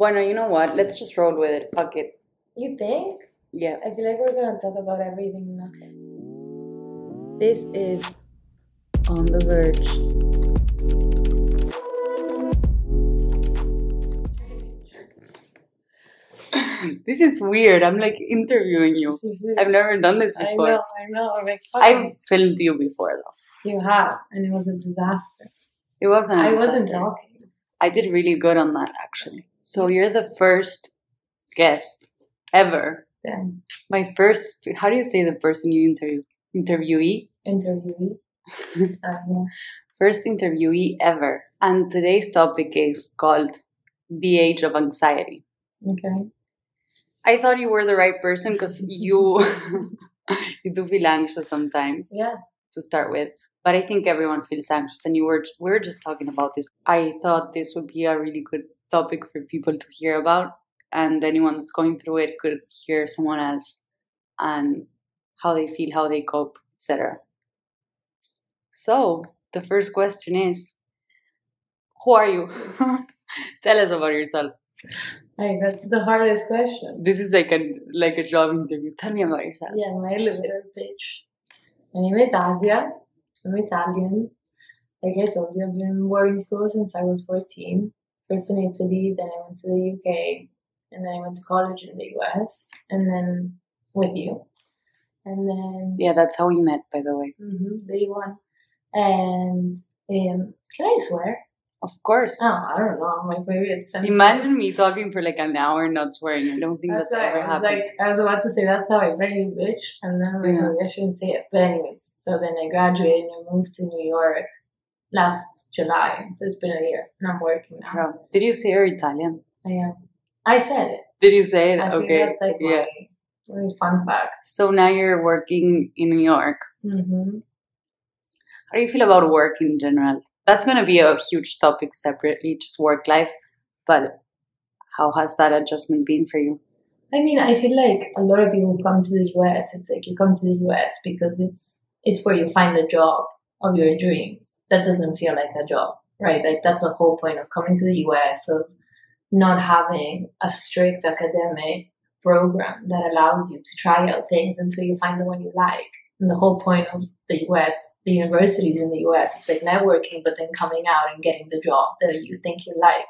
Bueno, you know what? Let's just roll with it. Fuck it. You think? Yeah. I feel like we're gonna talk about everything now. This is On the Verge. this is weird. I'm like interviewing you. I've never done this before. I know, I know. I'm like, fuck I've filmed you before though. You have, and it was a disaster. It wasn't. I wasn't talking. I did really good on that actually. So you're the first guest ever. Then My first. How do you say the person you interview? Interviewee. interviewee. Uh, I. First interviewee ever. And today's topic is called the age of anxiety. Okay. I thought you were the right person because you you do feel anxious sometimes Yeah. to start with. But I think everyone feels anxious, and you were we were just talking about this. I thought this would be a really good topic for people to hear about, and anyone that's going through it could hear someone else and how they feel, how they cope, etc. So the first question is, who are you? Tell us about yourself. Like that's the hardest question. This is like a like a job interview. Tell me about yourself. Yeah, my elevator pitch. My name is Asia. I'm Italian. Like I told you, I've been in boarding school since I was 14. First in Italy, then I went to the UK, and then I went to college in the US, and then with you. And then Yeah, that's how we met, by the way. hmm the one. And um, can I swear? Of course. Oh, I don't know. I'm Like maybe it's sensitive. Imagine me talking for like an hour not swearing. I don't think that's, why ever I happened. like, I was about to say that's how I met you, bitch, and then I'm like, Yeah. maybe I shouldn't say it. But anyways, so then I graduated and I moved to New York last July. So it's been a year, and I'm working now. Wow. Did you say you're Italian? I am. I said it. Did you say it? I okay. that's like yeah. really fun fact. So now you're working in New York. Mm-hmm. How do you feel about work in general? That's going to be a huge topic separately, just work life. But how has that adjustment been for you? I mean, I feel like a lot of people come to the US. It's like you come to the US because it's it's where you find the job of your dreams. That doesn't feel like a job, right? Like that's the whole point of coming to the US of not having a strict academic program that allows you to try out things until you find the one you like. And the whole point of the US, the universities in the US, it's like networking, but then coming out and getting the job that you think you like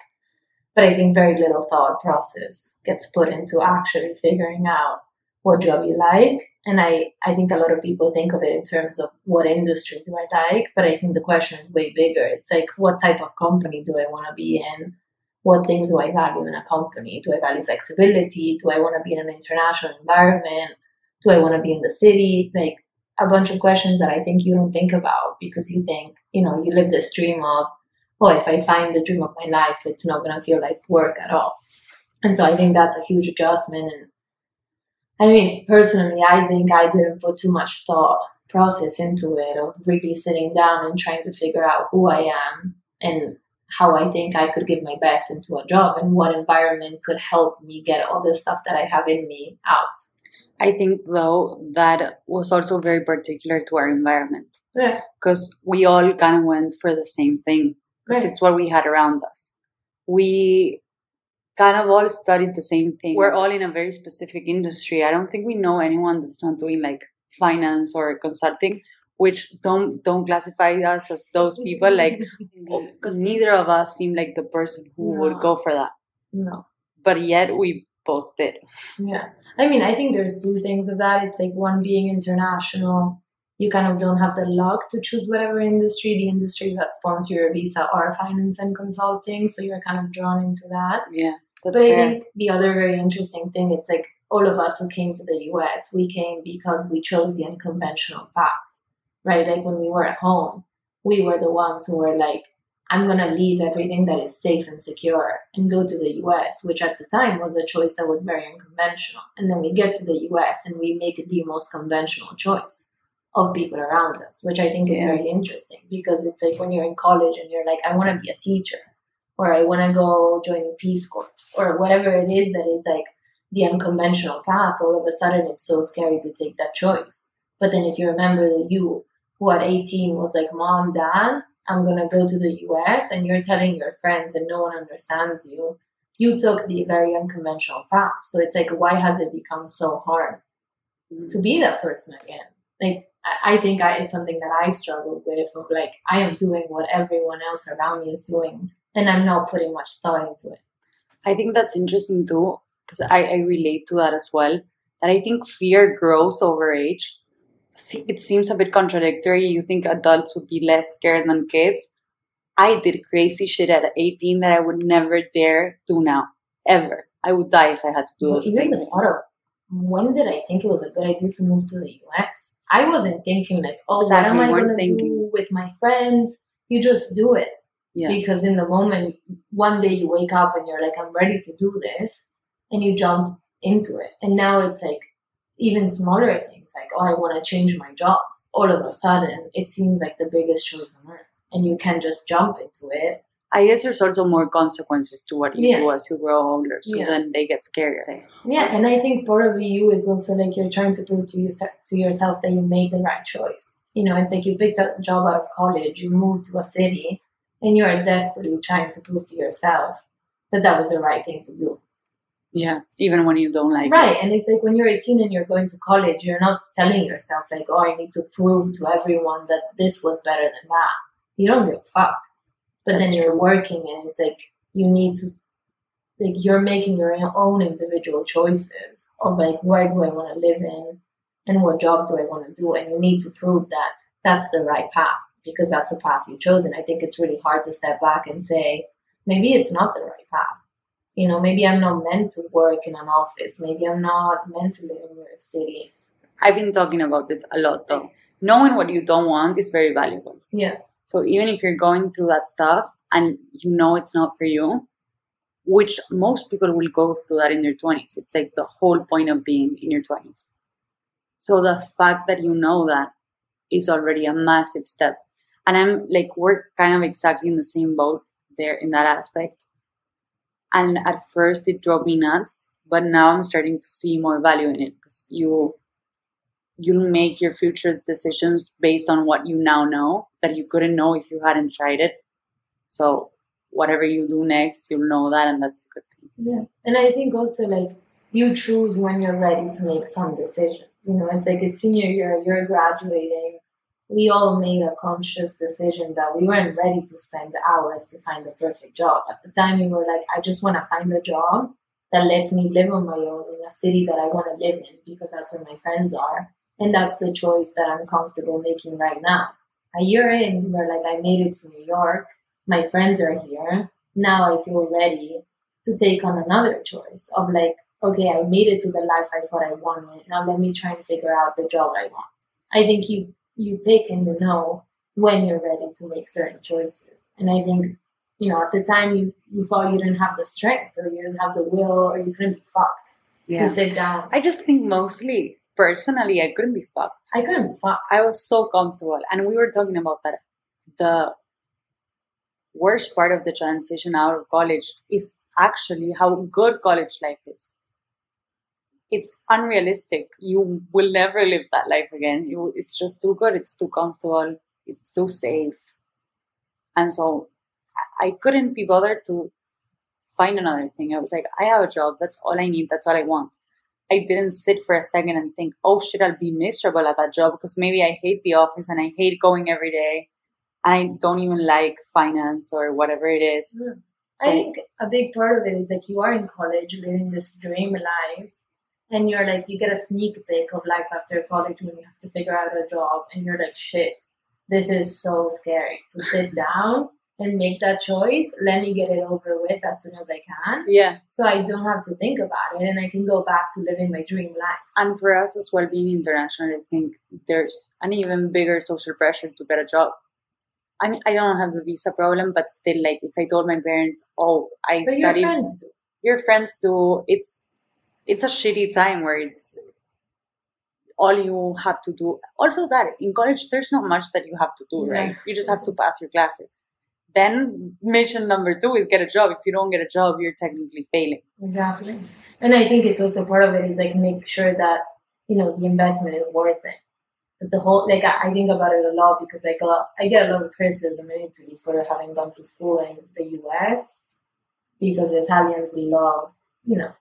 but I think very little thought process gets put into actually figuring out what job you like. And I, I think a lot of people think of it in terms of what industry do I like, but I think the question is way bigger. It's like, what type of company do I want to be in? What things do I value in a company? Do I value flexibility? Do I want to be in an international environment? Do I want to be in the city? Like a bunch of questions that I think you don't think about because you think, you know, you live this dream of, oh, if I find the dream of my life, it's not going to feel like work at all. And so I think that's a huge adjustment. And I mean, personally, I think I didn't put too much thought process into it of really sitting down and trying to figure out who I am and how I think I could give my best into a job and what environment could help me get all the stuff that I have in me out. I think, though, that was also very particular to our environment Yeah. because we all kind of went for the same thing because Right. it's what we had around us. We kind of all studied the same thing. We're all in a very specific industry. I don't think we know anyone that's not doing like finance or consulting, which don't don't classify us as those people. Like because neither of us seem like the person who No. would go for that, no. but yet we both did. Yeah. I mean, I think there's two things of that. It's like one being international, you kind of don't have the luck to choose whatever industry. The industries that sponsor your visa are finance and consulting, so you're kind of drawn into that. Yeah, that's but I think the other very interesting thing, it's like all of us who came to the US, we came because we chose the unconventional path, right? Like when we were at home, we were the ones who were like, I'm going to leave everything that is safe and secure and go to the US, which at the time was a choice that was very unconventional. And then we get to the US and we make the most conventional choice of people around us, which I think is Yeah. very interesting because it's like when you're in college and you're like, I want to be a teacher or I want to go join the Peace Corps or whatever it is that is like the unconventional path, all of a sudden it's so scary to take that choice. But then if you remember the you who at 18 was like, Mom, Dad, I'm going to go to the US and you're telling your friends and no one understands you, you took the very unconventional path. So it's like, why has it become so hard to be that person again? Like, I think I, it's something that I struggle with of like, I am doing what everyone else around me is doing, and I'm not putting much thought into it. I think that's interesting too, because I, I relate to that as well. That I think fear grows over age. See, it seems a bit contradictory. You think adults would be less scared than kids. I did crazy shit at 18 that I would never dare do now, ever. I would die if I had to do those even things. the thought of when did I think it was a good idea to move to the US? I wasn't thinking like, oh, exactly. what am I going to do with my friends? You just do it. Yeah. Because in the moment, one day you wake up and you're like, I'm ready to do this. And you jump into it. And now it's like even smaller things like, oh, I want to change my jobs. All of a sudden, it seems like the biggest choice on earth. And you can just jump into it I guess there's also more consequences to what you yeah. do as you grow older, so yeah. then they get scarier. Yeah, and I think part of you is also like you're trying to prove to you to yourself that you made the right choice. You know, it's like you picked up a job out of college, you moved to a city, and you are desperately trying to prove to yourself that that was the right thing to do. Yeah, even when you don't like right. it. Right, and it's like when you're 18 and you're going to college, you're not telling yourself like, "Oh, I need to prove to everyone that this was better than that." You don't give a fuck but That's then you're true. working and it's like you need to like you're making your own individual choices of like where do I want to live in and what job do I want to do and you need to prove that that's the right path because that's the path you've chosen. I think it's really hard to step back and say maybe it's not the right path you know maybe I'm not meant to work in an office maybe I'm not meant to live in New York City I've been talking about this a lot though knowing what you don't want is very valuable yeah so even if you're going through that stuff and you know it's not for you, which most people will go through that in their 20s, it's like the whole point of being in your 20s. So the fact that you know that is already a massive step. And I'm like, we're kind of exactly in the same boat there in that aspect. And at first it drove me nuts, but now I'm starting to see more value in it because you you make your future decisions based on what you now know that you couldn't know if you hadn't tried it. So whatever you do next, you'll know that, and that's a good thing. Yeah, and I think also like you choose when you're ready to make some decisions. You know, it's like it's senior year, you're graduating. We all made a conscious decision that we weren't ready to spend hours to find the perfect job. At the time, we were like, I just want to find a job that lets me live on my own in a city that I want to live in because that's where my friends are and that's the choice that I'm comfortable making right now. A year in, you're like, I made it to New York. My friends are here. Now I feel ready to take on another choice of like, okay, I made it to the life I thought I wanted. Now let me try and figure out the job I want. I think you you pick and you know when you're ready to make certain choices. And I think, you know, at the time you, you thought you didn't have the strength or you didn't have the will or you couldn't be fucked yeah. to sit down. I just think mostly personally, I couldn't be fucked. I couldn't be fucked. I was so comfortable. And we were talking about that. The worst part of the transition out of college is actually how good college life is. It's unrealistic. You will never live that life again. You, it's just too good. It's too comfortable. It's too safe. And so I couldn't be bothered to find another thing. I was like, I have a job. That's all I need. That's all I want. I didn't sit for a second and think, oh shit, I'll be miserable at that job because maybe I hate the office and I hate going every day. I don't even like finance or whatever it is. Mm. So, I think a big part of it is like you are in college living this dream life and you're like, you get a sneak peek of life after college when you have to figure out a job and you're like, shit, this is so scary to sit down and make that choice, let me get it over with as soon as I can. Yeah. So I don't have to think about it and I can go back to living my dream life. And for us as well, being international, I think there's an even bigger social pressure to get a job. I mean, I don't have the visa problem, but still, like, if I told my parents, "Oh, I but studied," your friends do. Your friends do. It's it's a shitty time where it's all you have to do. Also, that in college, there's not much that you have to do, right? You just have to pass your classes then mission number two is get a job. If you don't get a job, you're technically failing. Exactly. And I think it's also part of it is like make sure that, you know, the investment is worth it. That the whole, like, I, think about it a lot because like, I get a lot of criticism in Italy for having gone to school in the US. because the Italians love, you know,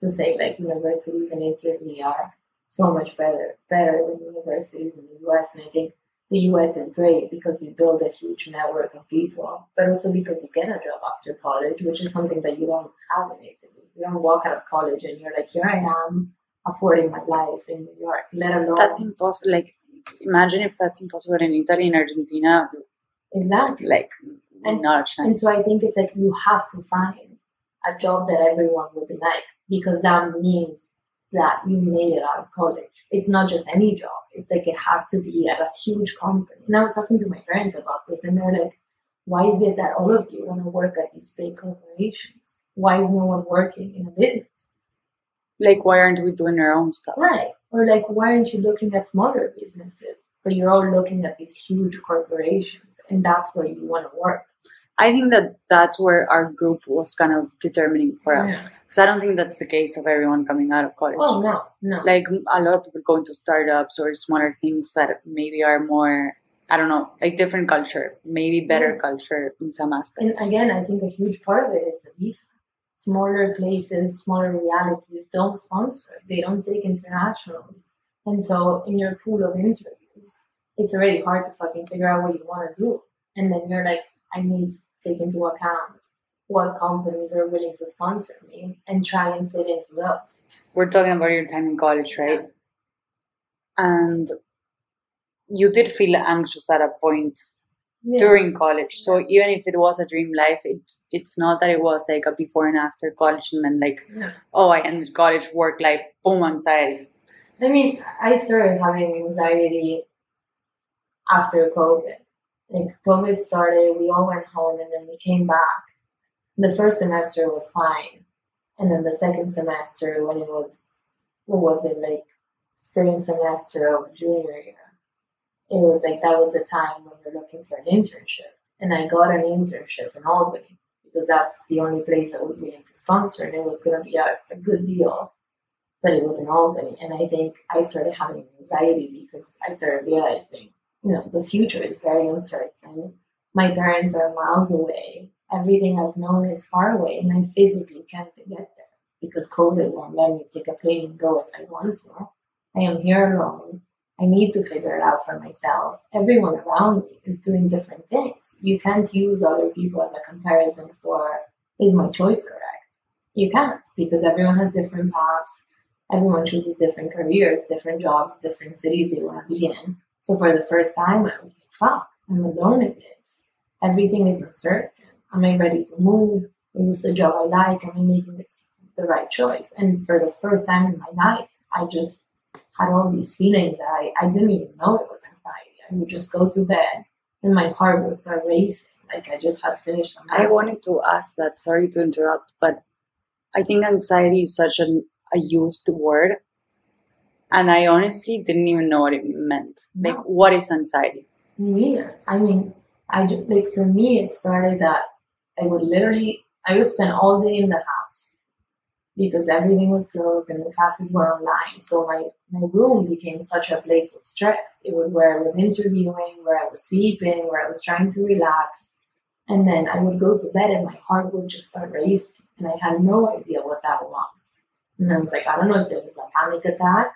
to say like universities in Italy are so much better better than universities in the US. And I think the US is great because you build a huge network of people, but also because you get a job after college, which is something that you don't have in Italy. You don't walk out of college and you're like, here I am affording my life in New York, let alone That's impossible. Like, imagine if that's impossible in Italy, in Argentina. Exactly. Like, And- not a chance. And so I think it's like you have to find a job that everyone would like because that means that you made it out of college. It's not just any job. It's like it has to be at a huge company. And I was talking to my parents about this and they're like, why is it that all of you want to work at these big corporations? Why is no one working in a business? like, why aren't we doing our own stuff? Right. Or like, why aren't you looking at smaller businesses? But you're all looking at these huge corporations and that's where you want to work. I think that that's where our group was kind of determining for us. Because I don't think that's the case of everyone coming out of college. Oh, no, no. Like a lot of people going to startups or smaller things that maybe are more, I don't know, like different culture, maybe better Yeah. culture in some aspects. And again, I think a huge part of it is the visa. Smaller places, smaller realities don't sponsor. They don't take internationals. And so in your pool of interviews, it's already hard to fucking figure out what you want to do. And then you're like, I need to take into account what companies are willing to sponsor me and try and fit into those. We're talking about your time in college, right? And you did feel anxious at a point Yeah. during college. So even if it was a dream life, it's it's not that it was like a before and after college and then like, Yeah. oh, I ended college, work life, boom, anxiety. I mean, I started having anxiety after COVID. Like COVID started, we all went home and then we came back. The first semester was fine. And then the second semester when it was what was it, like spring semester of junior year, it was like that was the time when you're looking for an internship. And I got an internship in Albany because that's the only place that was willing to sponsor and it was gonna be a, a good deal but it was in Albany. And I think I started having anxiety because I started realizing, you know, the future is very uncertain. My parents are miles away. Everything I've known is far away, and I physically can't get there because COVID won't let me take a plane and go if I want to. I am here alone. I need to figure it out for myself. Everyone around me is doing different things. You can't use other people as a comparison for is my choice correct? You can't because everyone has different paths everyone chooses different careers, different jobs, different cities they want to be in. So for the first time, I was like, fuck, I'm alone in this. Everything is uncertain. Am I ready to move? Is this a job I like? Am I making this the right choice? And for the first time in my life, I just had all these feelings that I, I didn't even know it was anxiety. I would just go to bed and my heart would start racing. Like I just had finished a I wanted to ask that. Sorry to interrupt, but I think anxiety is such an, a used word, and I honestly didn't even know what it meant. Like, what is anxiety? Me neither. I mean, I ju- like for me, it started that I would literally I would spend all day in the house because everything was closed and the classes were online. So my my room became such a place of stress. It was where I was interviewing, where I was sleeping, where I was trying to relax, and then I would go to bed and my heart would just start racing, and I had no idea what that was. And I was like, I don't know if this is a panic attack.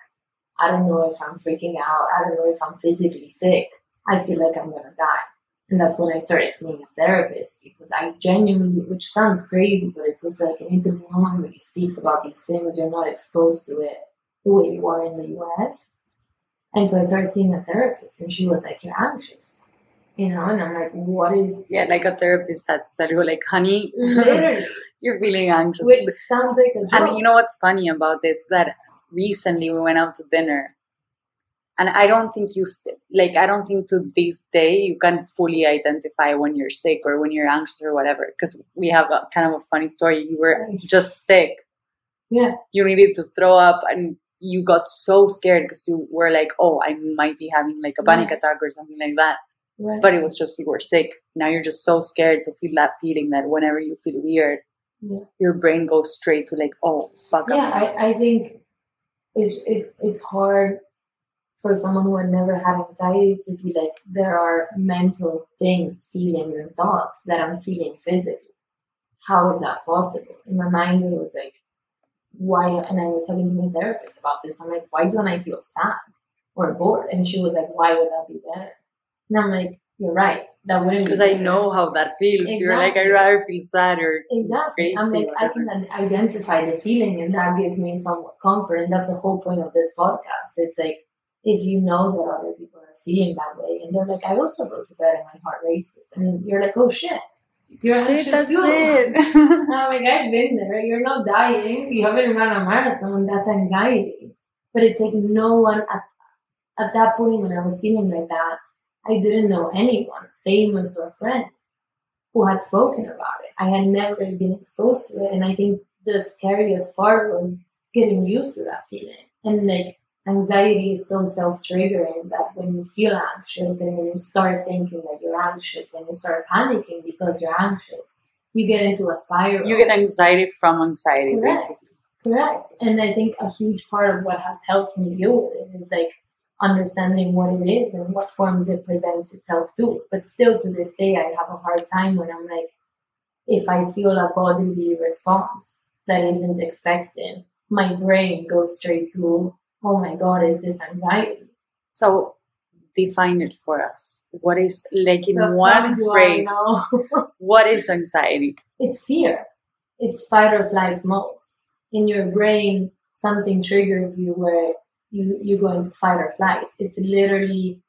I don't know if I'm freaking out. I don't know if I'm physically sick. I feel like I'm gonna die. And that's when I started seeing a therapist because I genuinely, which sounds crazy, but it's just like in Italy, no one really speaks about these things. You're not exposed to it the way you are in the US. And so I started seeing a therapist, and she was like, You're anxious. You know, and I'm like, What is. Yeah, like a therapist had to tell you, like, honey, Literally, you're feeling anxious. which sounds like a joke. And you know what's funny about this? That recently we went out to dinner, and I don't think you st- like. I don't think to this day you can fully identify when you're sick or when you're anxious or whatever. Because we have a kind of a funny story. You were just sick. yeah, You needed to throw up, and you got so scared because you were like, "Oh, I might be having like a panic Right. attack or something like that." right. But it was just you were sick. Now you're just so scared to feel that feeling that whenever you feel weird, Yeah. your brain goes straight to like, "Oh, fuck." yeah, I'm I, I think it's it, it's hard for someone who had never had anxiety to be like there are mental things, feelings, and thoughts that I'm feeling physically. how is that possible? In my mind, it was like, why? And I was talking to my therapist about this. I'm like, why don't I feel sad or bored? And she was like, why would that be better? And I'm like, you're right. That wouldn't because I know how that feels. Exactly. You're like, I'd rather feel sad or exactly. Crazy, I'm like, I can identify the feeling, and that gives me some comfort. And that's the whole point of this podcast. It's like if you know that other people are feeling that way, and they're like, I also go to bed and my heart races, and you're like, oh shit, you're shit, that's too. it. I'm like, I've been there. You're not dying. You haven't run a marathon. That's anxiety. But it's like no one at at that point when I was feeling like that, I didn't know anyone, famous or friend, who had spoken about it. I had never been exposed to it. And I think the scariest part was getting used to that feeling. And like anxiety is so self triggering that when you feel anxious and then you start thinking that you're anxious and you start panicking because you're anxious, you get into a spiral. You get anxiety from anxiety, Correct. basically. Correct. And I think a huge part of what has helped me deal with it is like understanding what it is and what forms it presents itself to. But still to this day, I have a hard time when I'm like, if I feel a bodily response that isn't expected, my brain goes straight to, oh my God, is this anxiety? So define it for us. What is, like in the one phrase, what is anxiety? It's fear. It's fight or flight mode. In your brain, something triggers you where you you go into fight or flight. It's literally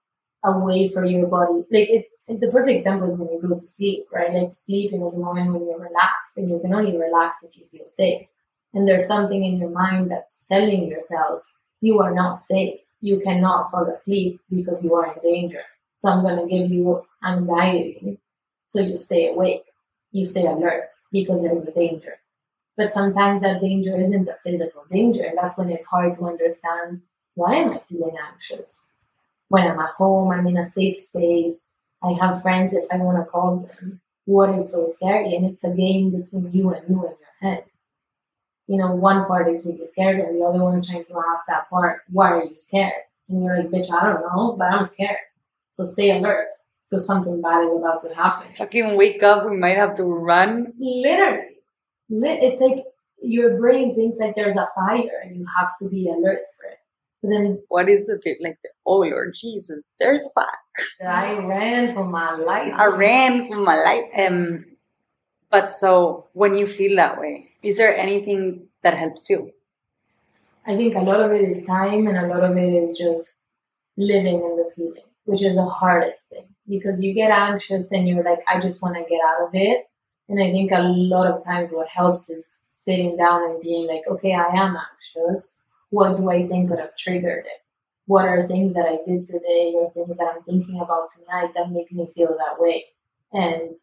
a way for your body. Like it, the perfect example is when you go to sleep, right? Like sleeping is a moment when you relax, and you can only relax if you feel safe. And there's something in your mind that's telling yourself you are not safe. You cannot fall asleep because you are in danger. So I'm going to give you anxiety, so you stay awake, you stay alert because there's a danger. But sometimes that danger isn't a physical danger, and that's when it's hard to understand why am I feeling anxious? When I'm at home, I'm in a safe space, I have friends if I want to call them. What is so scary? And it's a game between you and you and your head. You know, one part is really scared, and the other one is trying to ask that part, why are you scared? And you're like, bitch, I don't know, but I'm scared. So stay alert because something bad is about to happen. Fucking wake up, we might have to run. Literally. It's like your brain thinks like there's a fire and you have to be alert for it. Then what is the like? The, oh Lord Jesus, there's fire. I ran for my life. I ran for my life. Um, but so when you feel that way, is there anything that helps you? I think a lot of it is time, and a lot of it is just living in the feeling, which is the hardest thing because you get anxious and you're like, I just want to get out of it. And I think a lot of times what helps is sitting down and being like, okay, I am anxious what do I think could have triggered it? What are things that I did today or things that I'm thinking about tonight that make me feel that way? And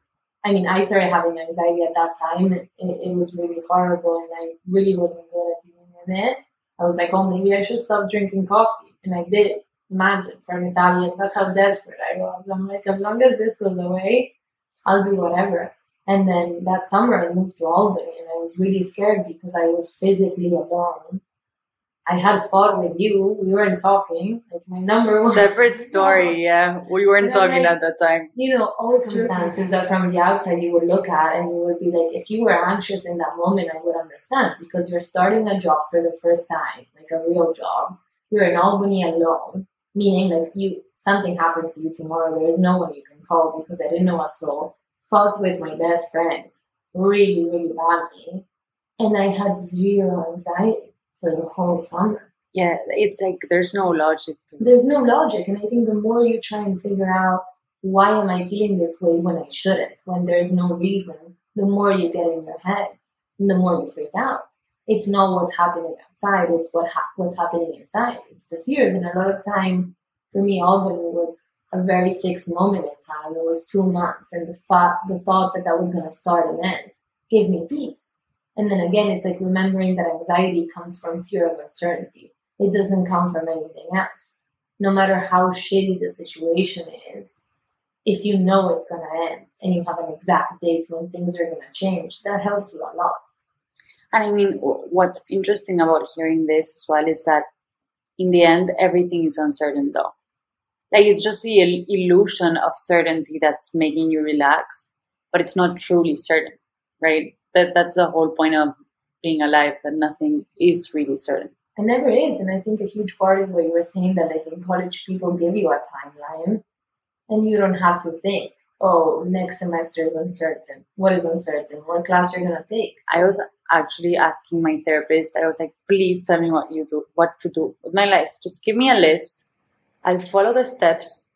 I mean, I started having anxiety at that time. It, it was really horrible and I really wasn't good at dealing with it. I was like, oh, maybe I should stop drinking coffee. And I did. Imagine for an Italian, that's how desperate I was. I'm like, as long as this goes away, I'll do whatever. And then that summer, I moved to Albany and I was really scared because I was physically alone I had fought with you. We weren't talking. It's my number one. Separate story, yeah. We weren't talking at that time. You know, all circumstances that from the outside you would look at and you would be like, if you were anxious in that moment, I would understand because you're starting a job for the first time, like a real job. You're in Albany alone, meaning like you something happens to you tomorrow. There is no one you can call because I didn't know a soul. Fought with my best friend really, really badly, and I had zero anxiety for the whole summer. Yeah, it's like there's no logic to. There's no logic. And I think the more you try and figure out why am I feeling this way when I shouldn't, when there's no reason, the more you get in your head and the more you freak out. It's not what's happening outside, it's what ha- what's happening inside. It's the fears. And a lot of time for me, Albany was a very fixed moment in time. It was two months. And the, thought, the thought that that was going to start and end gave me peace and then again, it's like remembering that anxiety comes from fear of uncertainty. It doesn't come from anything else. No matter how shitty the situation is, if you know it's going to end and you have an exact date when things are going to change, that helps you a lot. And I mean, what's interesting about hearing this as well is that in the end, everything is uncertain though. Like it's just the il- illusion of certainty that's making you relax, but it's not truly certain, right? That that's the whole point of being alive that nothing is really certain. It never is and i think a huge part is what you were saying that like in college people give you a timeline and you don't have to think oh next semester is uncertain. What is uncertain? What class you're going to take? I was actually asking my therapist i was like please tell me what you do what to do with my life. Just give me a list. I'll follow the steps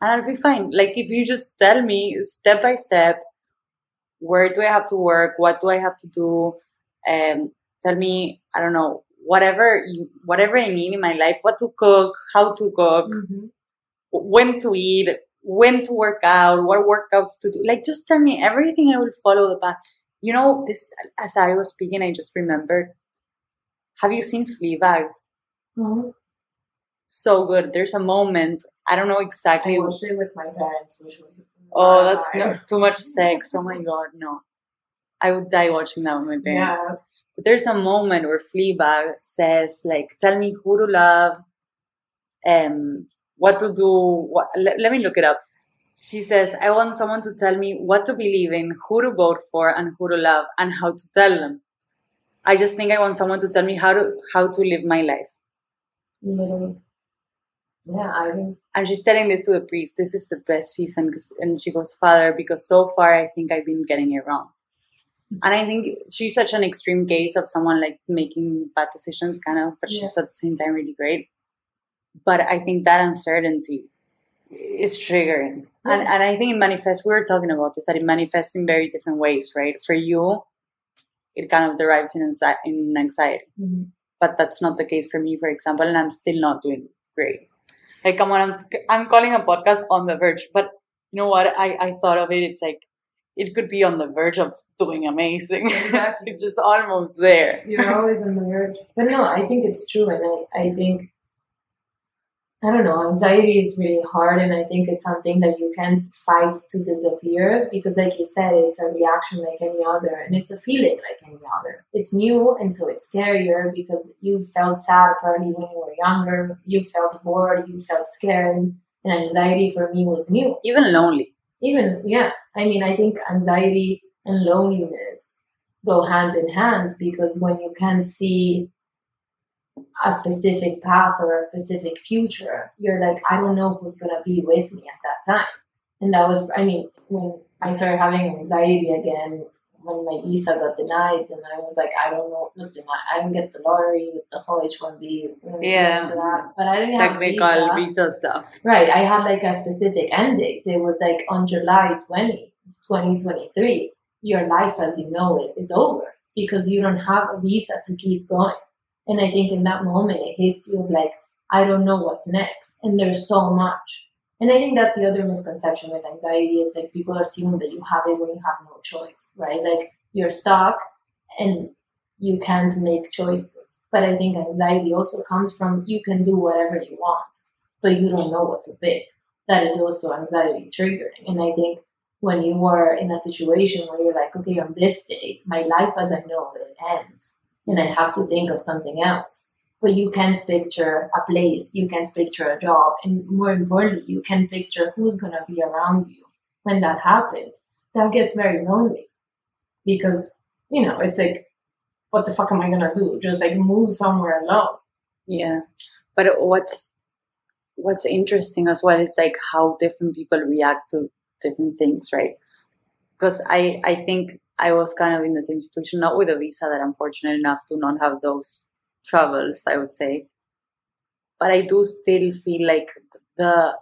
and i'll be fine. Like if you just tell me step by step where do I have to work? What do I have to do? Um, tell me, I don't know, whatever you, whatever I need in my life, what to cook, how to cook, mm-hmm. when to eat, when to work out, what workouts to do. Like, just tell me everything. I will follow the path. You know, this as I was speaking, I just remembered. Have you seen Fleabag? Mm-hmm. So good. There's a moment. I don't know exactly. I watched it with my parents, which was Oh, that's not too much sex. Oh my god, no. I would die watching that with my parents. Yeah. But there's a moment where Fleabag says, like, tell me who to love, um, what to do. What, let, let me look it up. She says, I want someone to tell me what to believe in, who to vote for, and who to love, and how to tell them. I just think I want someone to tell me how to how to live my life. Literally. Yeah, I think. And she's telling this to the priest. This is the best season, and she goes, "Father, because so far I think I've been getting it wrong." And I think she's such an extreme case of someone like making bad decisions, kind of, but she's yeah. at the same time really great. But I think that uncertainty is triggering, yeah. and and I think it manifests. We were talking about this that it manifests in very different ways, right? For you, it kind of derives in anxiety, in anxiety. Mm-hmm. but that's not the case for me, for example, and I'm still not doing great. Like, come on, I'm, I'm calling a podcast on the verge, but you know what? I, I thought of it. It's like, it could be on the verge of doing amazing. Exactly. it's just almost there. You're always on the verge. But no, I think it's true. And I, I think I don't know, anxiety is really hard, and I think it's something that you can't fight to disappear because, like you said, it's a reaction like any other, and it's a feeling like any other. It's new, and so it's scarier because you felt sad probably when you were younger, you felt bored, you felt scared, and anxiety for me was new. Even lonely. Even, yeah. I mean, I think anxiety and loneliness go hand in hand because when you can't see a specific path or a specific future, you're like, I don't know who's gonna be with me at that time. And that was, I mean, when I started having anxiety again, when my visa got denied, and I was like, I don't know, not denied, I didn't get the lottery with the whole H1B. Yeah. But I didn't Technical have visa. visa stuff. Right. I had like a specific end date. It was like on July 20, 2023. Your life as you know it is over because you don't have a visa to keep going. And I think in that moment, it hits you like, I don't know what's next. And there's so much. And I think that's the other misconception with anxiety. It's like people assume that you have it when you have no choice, right? Like you're stuck and you can't make choices. But I think anxiety also comes from you can do whatever you want, but you don't know what to pick. That is also anxiety triggering. And I think when you are in a situation where you're like, okay, on this day, my life as I know it ends and I have to think of something else. But you can't picture a place, you can't picture a job, and more importantly, you can't picture who's gonna be around you when that happens. That gets very lonely because you know it's like, what the fuck am I gonna do? Just like move somewhere alone. Yeah, but what's what's interesting as well is like how different people react to different things, right? Because I I think I was kind of in the same situation, not with a visa that I'm fortunate enough to not have those travels, I would say. But I do still feel like the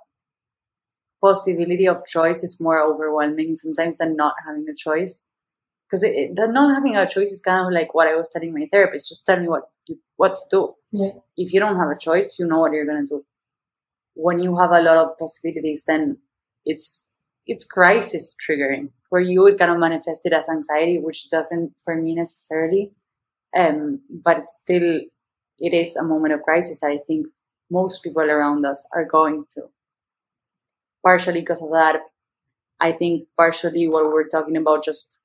possibility of choice is more overwhelming sometimes than not having a choice. Because the not having a choice is kind of like what I was telling my therapist. Just tell me what you, what to do. Yeah. If you don't have a choice, you know what you're gonna do. When you have a lot of possibilities, then it's it's crisis triggering for you it kind of manifested as anxiety which doesn't for me necessarily um, but it's still it is a moment of crisis that i think most people around us are going through. Partially because of that i think partially what we're talking about just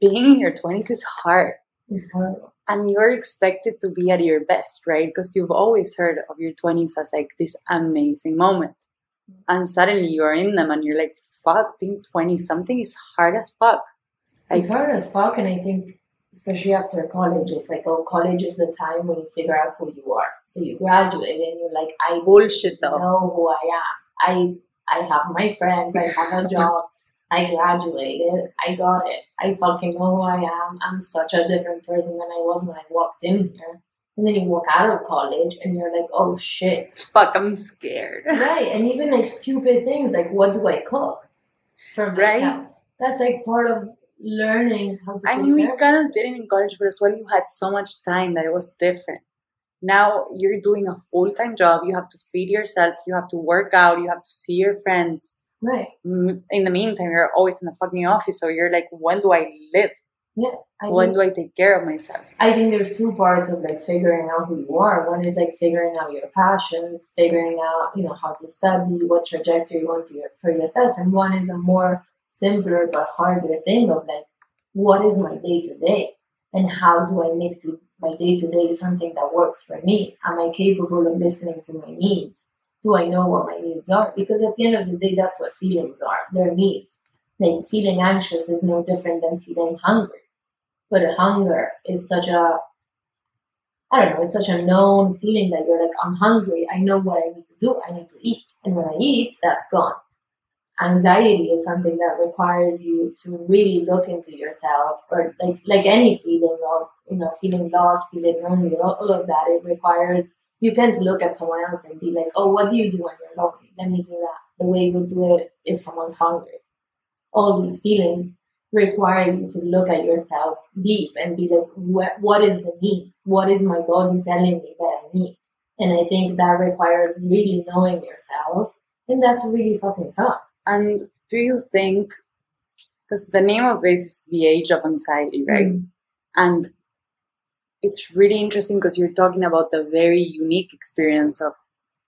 being in your 20s is hard. It's hard. And you're expected to be at your best right? Because you've always heard of your 20s as like this amazing moment and suddenly you're in them and you're like fuck being 20 something is hard as fuck Like, it's hard as fuck, and I think especially after college, it's like, oh, college is the time when you figure out who you are. So you graduate and you're like, I bullshit though. know who I am. I I have my friends. I have a job. I graduated. I got it. I fucking know who I am. I'm such a different person than I was when I walked in here. And then you walk out of college and you're like, oh shit. Fuck, I'm scared. Right. And even like stupid things like, what do I cook for myself? Right? That's like part of learning how to. I mean, we kind of did it in college, but as well, you had so much time that it was different. Now you're doing a full time job. You have to feed yourself. You have to work out. You have to see your friends. Right. In the meantime, you're always in the fucking office. So you're like, when do I live? Yeah. I when do I take care of myself? I think there's two parts of like figuring out who you are. One is like figuring out your passions, figuring out, you know, how to study, what trajectory you want to for yourself. And one is a more simpler but harder thing of like, what is my day to day? And how do I make the, my day to day something that works for me? Am I capable of listening to my needs? Do I know what my needs are? Because at the end of the day, that's what feelings are. They're needs. Like feeling anxious is no different than feeling hungry but hunger is such a I don't know, it's such a known feeling that you're like, I'm hungry, I know what I need to do, I need to eat. And when I eat, that's gone. Anxiety is something that requires you to really look into yourself, or like like any feeling of, you know, feeling lost, feeling lonely, all, of that, it requires you can't look at someone else and be like, oh, what do you do when you're lonely? Let me do that. The way you would do it if someone's hungry. All these feelings require you to look at yourself deep and be like, what, what is the need? What is my body telling me that I need? And I think that requires really knowing yourself. And that's really fucking tough. And do you think, because the name of this is the age of anxiety, right? Mm. And it's really interesting because you're talking about the very unique experience of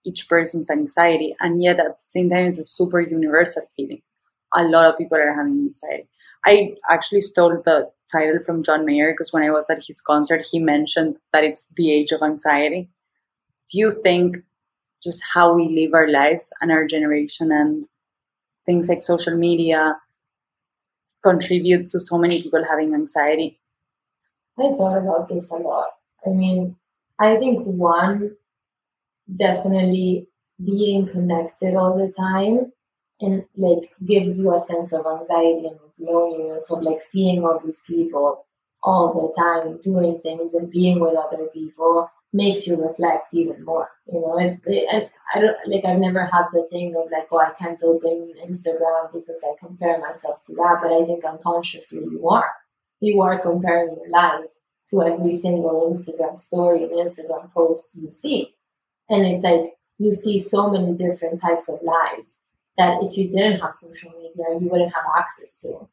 each person's anxiety. And yet at the same time, it's a super universal feeling. A lot of people are having anxiety. I actually stole the title from John Mayer because when I was at his concert, he mentioned that it's the age of anxiety. Do you think just how we live our lives and our generation and things like social media contribute to so many people having anxiety? I thought about this a lot. I mean, I think one, definitely being connected all the time and like gives you a sense of anxiety and loneliness of like seeing all these people all the time doing things and being with other people makes you reflect even more you know? And, i don't like i've never had the thing of like oh i can't open instagram because i compare myself to that but i think unconsciously you are. You are comparing your life to every single instagram story and instagram post you see. And it's like you see so many different types of lives that if you didn't have social media, you wouldn't have access to.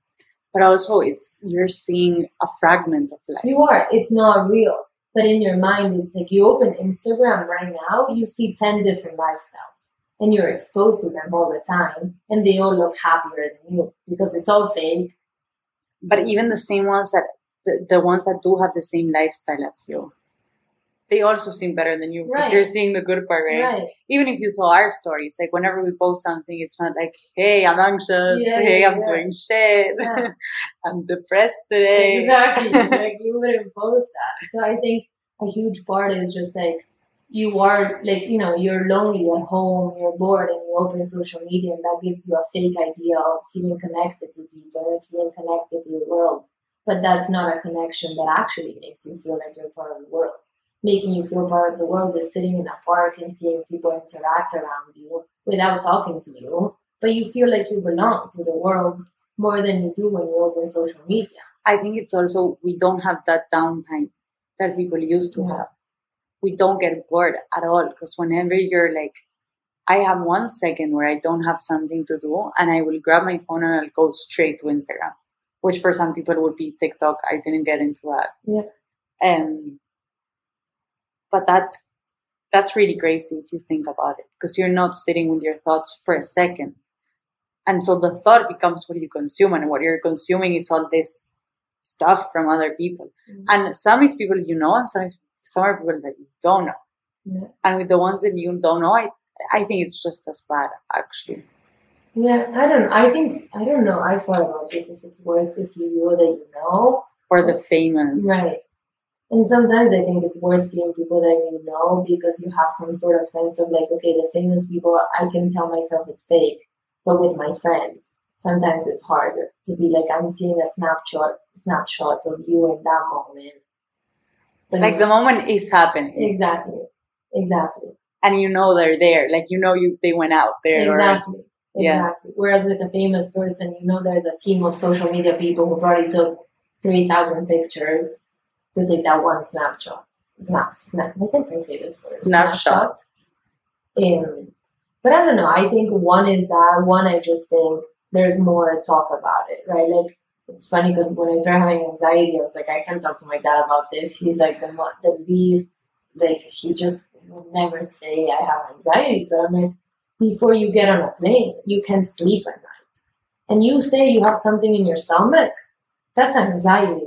But also, it's you're seeing a fragment of life. You are. It's not real. But in your mind, it's like you open Instagram right now, you see 10 different lifestyles and you're exposed to them all the time and they all look happier than you because it's all fake. But even the same ones that, the, the ones that do have the same lifestyle as you, they also seem better than you because right. you're seeing the good part, right? right? Even if you saw our stories, like whenever we post something, it's not like, hey, I'm anxious, yeah, hey, I'm yeah. doing shit, yeah. I'm depressed today. Exactly. like you wouldn't post that. So I think a huge part is just like you are like, you know, you're lonely at home, you're bored and you open social media and that gives you a fake idea of feeling connected to people and feeling connected to the world. But that's not a connection that actually makes you feel like you're part of the world making you feel part of the world is sitting in a park and seeing people interact around you without talking to you. But you feel like you belong to the world more than you do when you open social media. I think it's also we don't have that downtime that people used to yeah. have. We don't get bored at all because whenever you're like, I have one second where I don't have something to do and I will grab my phone and I'll go straight to Instagram, which for some people would be TikTok. I didn't get into that. Yeah. Um, but that's that's really crazy if you think about it because you're not sitting with your thoughts for a second and so the thought becomes what you consume and what you're consuming is all this stuff from other people mm-hmm. and some is people you know and some is some are people that you don't know yeah. and with the ones that you don't know i i think it's just as bad actually Yeah, I don't. I think I don't know. I thought about this. If it's worse the CEO that you know, or the famous, right? And sometimes I think it's worth seeing people that you know because you have some sort of sense of like, okay, the famous people, I can tell myself it's fake, but with my friends, sometimes it's harder to be like, I'm seeing a snapshot, snapshot of you in that moment. But like the moment is happening. Exactly. Exactly. And you know they're there. Like you know you they went out there. Exactly. Or, yeah. Whereas with a famous person, you know there's a team of social media people who probably took three thousand pictures to take that one snapshot. It's not snap. I can't say this word. Snapshot. In, but I don't know. I think one is that one. I just think there's more to talk about it, right? Like it's funny because when I started having anxiety, I was like, I can't talk to my dad about this. He's like the the least. Like he just will never say I have anxiety, but I'm like, before you get on a plane, you can sleep at night, and you say you have something in your stomach. That's anxiety.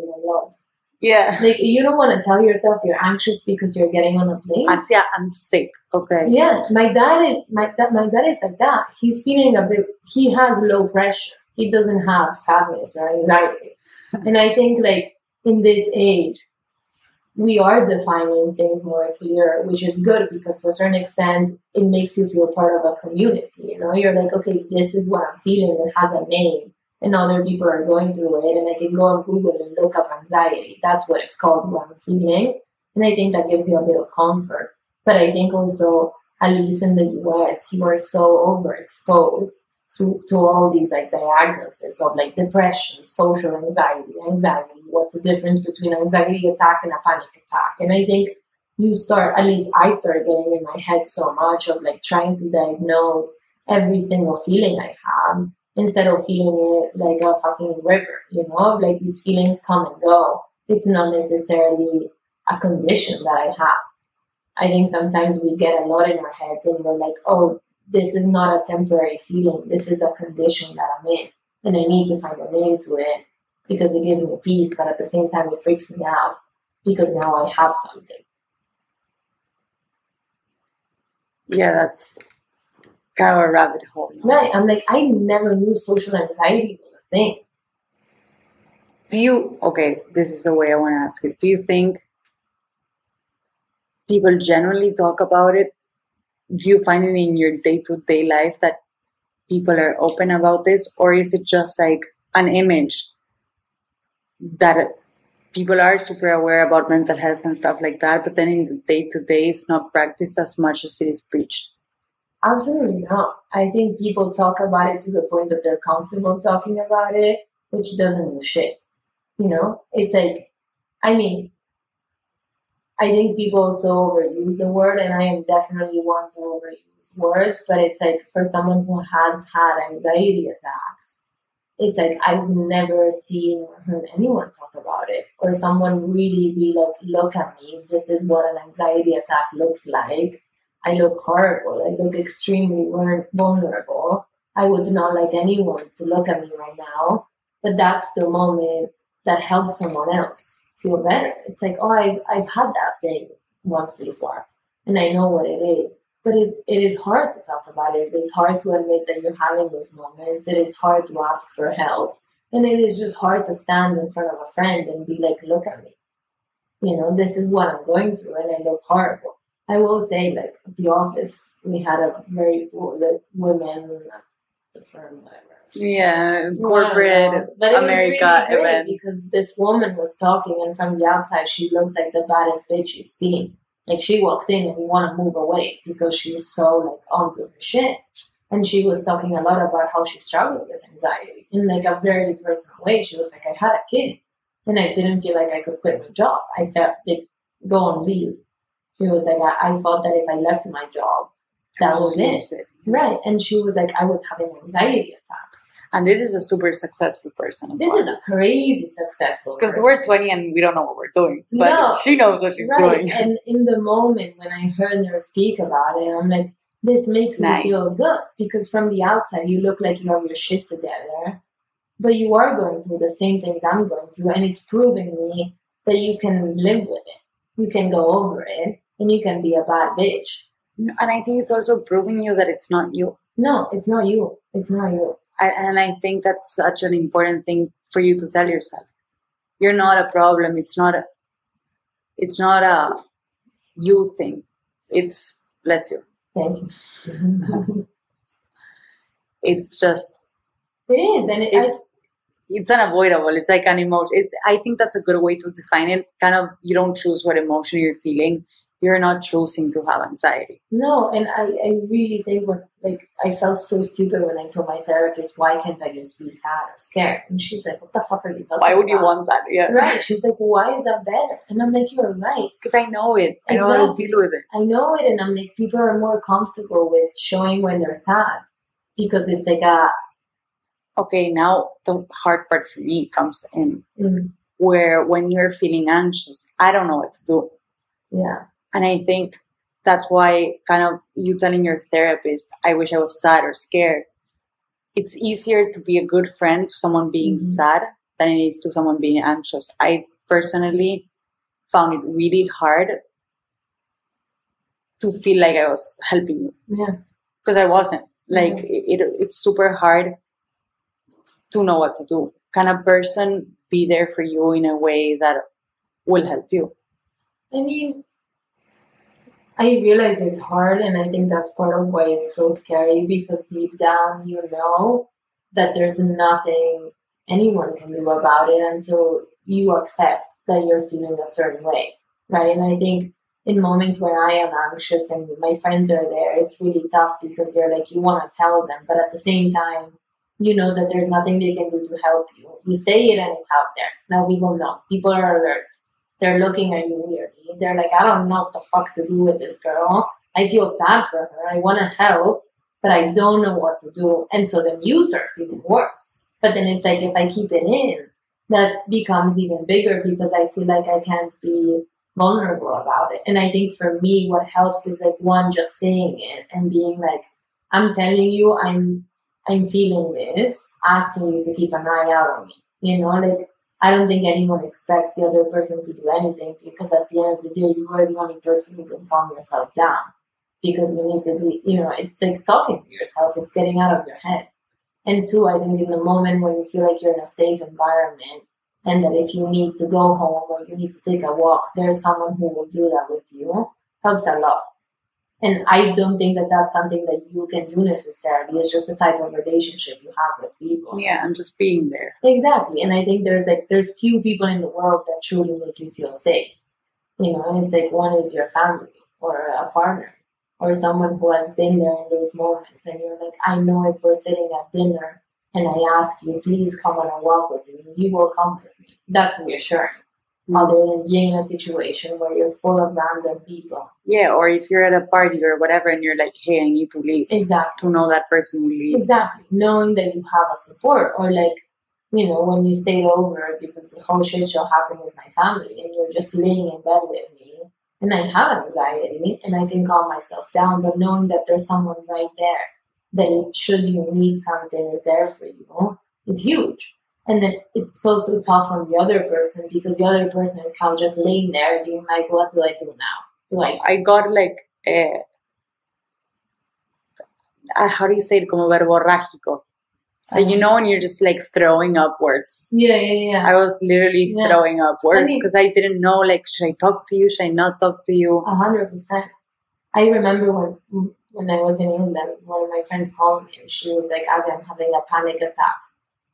Yeah. Like you don't want to tell yourself you're anxious because you're getting on a plane. I say I'm sick. Okay. Yeah. My dad is my dad my dad is like that. He's feeling a bit he has low pressure. He doesn't have sadness or anxiety. and I think like in this age, we are defining things more clear, which is good because to a certain extent it makes you feel part of a community. You know, you're like, okay, this is what I'm feeling. It has a name and other people are going through it and I can go on Google and look up anxiety. That's what it's called what I'm feeling. And I think that gives you a bit of comfort. But I think also, at least in the US, you are so overexposed to, to all these like diagnoses of like depression, social anxiety, anxiety. What's the difference between anxiety attack and a panic attack? And I think you start, at least I started getting in my head so much of like trying to diagnose every single feeling I have instead of feeling it like a fucking river, you know, like these feelings come and go. It's not necessarily a condition that I have. I think sometimes we get a lot in our heads and we're like, oh, this is not a temporary feeling. This is a condition that I'm in. And I need to find a name to it because it gives me peace, but at the same time, it freaks me out because now I have something. Yeah, that's kind of a rabbit hole. Right. I'm like, I never knew social anxiety was a thing. Do you, okay, this is the way I want to ask it. Do you think people generally talk about it? Do you find it in your day to day life that people are open about this? Or is it just like an image that people are super aware about mental health and stuff like that, but then in the day to day, it's not practiced as much as it is preached? Absolutely not. I think people talk about it to the point that they're comfortable talking about it, which doesn't do shit. You know, it's like, I mean, I think people also overuse the word, and I am definitely one to overuse words, but it's like for someone who has had anxiety attacks, it's like I've never seen or heard anyone talk about it, or someone really be like, look at me, this is what an anxiety attack looks like I look horrible. I look extremely vulnerable. I would not like anyone to look at me right now. But that's the moment that helps someone else feel better. It's like, oh, I've, I've had that thing once before and I know what it is. But it's, it is hard to talk about it. It is hard to admit that you're having those moments. It is hard to ask for help. And it is just hard to stand in front of a friend and be like, look at me. You know, this is what I'm going through and I look horrible. I will say, like at the office, we had a very like, women the firm, whatever. Yeah, corporate yeah, America really events. Because this woman was talking, and from the outside, she looks like the baddest bitch you've seen. Like she walks in, and you want to move away because she's so like onto her shit. And she was talking a lot about how she struggles with anxiety in like a very personal way. She was like, I had a kid, and I didn't feel like I could quit my job. I felt like go and leave she was like, I, I thought that if I left my job, that was it. it. Right. And she was like, I was having anxiety attacks. And this is a super successful person. this well. is a crazy successful. Because we're twenty and we don't know what we're doing, but no, she knows what she's right. doing. And in the moment when I heard her speak about it, I'm like, this makes nice. me feel good because from the outside you look like you have your shit together, but you are going through the same things I'm going through, and it's proving me that you can live with it, you can go over it, and you can be a bad bitch. And I think it's also proving you that it's not you. No, it's not you. It's not you. I, and I think that's such an important thing for you to tell yourself. You're not a problem. It's not a. It's not a you thing. It's bless you. Thank you. it's just. It is, and it, it's it's unavoidable. It's like an emotion. It, I think that's a good way to define it. Kind of, you don't choose what emotion you're feeling you're not choosing to have anxiety. No, and I, I really think what like I felt so stupid when I told my therapist, why can't I just be sad or scared? And she's like, What the fuck are you talking about? Why would about? you want that? Yeah. Right. She's like, Why is that better? And I'm like, You're right. Because I know it. I know how to deal with it. I know it and I'm like people are more comfortable with showing when they're sad. Because it's like a Okay, now the hard part for me comes in mm-hmm. where when you're feeling anxious, I don't know what to do. Yeah and I think that's why kind of you telling your therapist, I wish I was sad or scared. It's easier to be a good friend to someone being mm-hmm. sad than it is to someone being anxious. I personally found it really hard to feel like I was helping you. Yeah. Because I wasn't. Like yeah. it, it, it's super hard to know what to do. Can a person be there for you in a way that will help you? I mean, I realize it's hard, and I think that's part of why it's so scary because deep down you know that there's nothing anyone can do about it until you accept that you're feeling a certain way, right? And I think in moments where I am anxious and my friends are there, it's really tough because you're like, you want to tell them, but at the same time, you know that there's nothing they can do to help you. You say it and it's out there. Now people know. People are alert they're looking at you weirdly. They're like, I don't know what the fuck to do with this girl. I feel sad for her. I want to help, but I don't know what to do. And so then you start feeling worse. But then it's like, if I keep it in, that becomes even bigger because I feel like I can't be vulnerable about it. And I think for me, what helps is like one, just saying it and being like, I'm telling you, I'm, I'm feeling this, asking you to keep an eye out on me. You know, like I don't think anyone expects the other person to do anything because at the end of the day, you are the only person who can calm yourself down. Because you need to be, you know, it's like talking to yourself, it's getting out of your head. And two, I think in the moment when you feel like you're in a safe environment and that if you need to go home or you need to take a walk, there's someone who will do that with you, helps a lot. And I don't think that that's something that you can do necessarily. It's just a type of relationship you have with people. Yeah, and just being there. Exactly. And I think there's like there's few people in the world that truly make you feel safe. You know, and it's like one is your family or a partner or someone who has been there in those moments and you're like, I know if we're sitting at dinner and I ask you, please come on a walk with me, you will come with me. That's reassuring other than being in a situation where you're full of random people. Yeah, or if you're at a party or whatever and you're like, hey, I need to leave. Exactly. To know that person will leave. Exactly. Knowing that you have a support or like, you know, when you stayed over because the whole shit show happened with my family and you're just laying in bed with me and I have anxiety and I can calm myself down, but knowing that there's someone right there that should you need something is there for you is huge. And then it's also tough on the other person because the other person is kind of just laying there being like, what do I do now? Do I? I got like, uh, how do you say it? Como verborrágico. You know when you're just like throwing upwards. Yeah, yeah, yeah. I was literally yeah. throwing upwards because I, mean, I, didn't know like should I talk to you? Should I not talk to you? A hundred percent. I remember when when I was in England, one of my friends called me and she was like, "As I'm having a panic attack."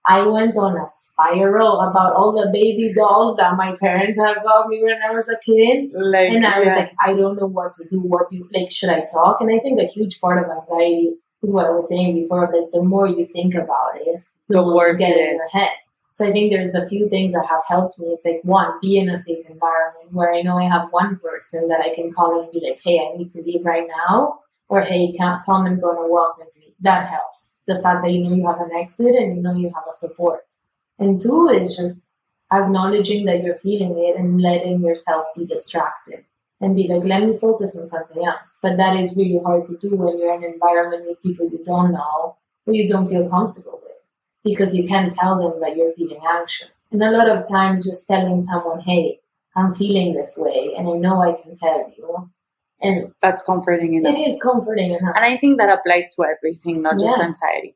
I went on a spiral about all the baby dolls that my parents had got me when I was a kid. Like, and I was yeah. like, I don't know what to do. What do like should I talk? And I think a huge part of anxiety is what I was saying before, like the more you think about it, the, the worse you get it in is. head. So I think there's a few things that have helped me. It's like one, be in a safe environment where I know I have one person that I can call and be like, hey, I need to leave right now, or hey, come and go on a walk with me. That helps the fact that you know you have an exit and you know you have a support. And two is just acknowledging that you're feeling it and letting yourself be distracted and be like, let me focus on something else. But that is really hard to do when you're in an environment with people you don't know or you don't feel comfortable with because you can't tell them that you're feeling anxious. And a lot of times, just telling someone, hey, I'm feeling this way and I know I can tell you And that's comforting enough. It is comforting enough. And I think that applies to everything, not just Yeah. anxiety.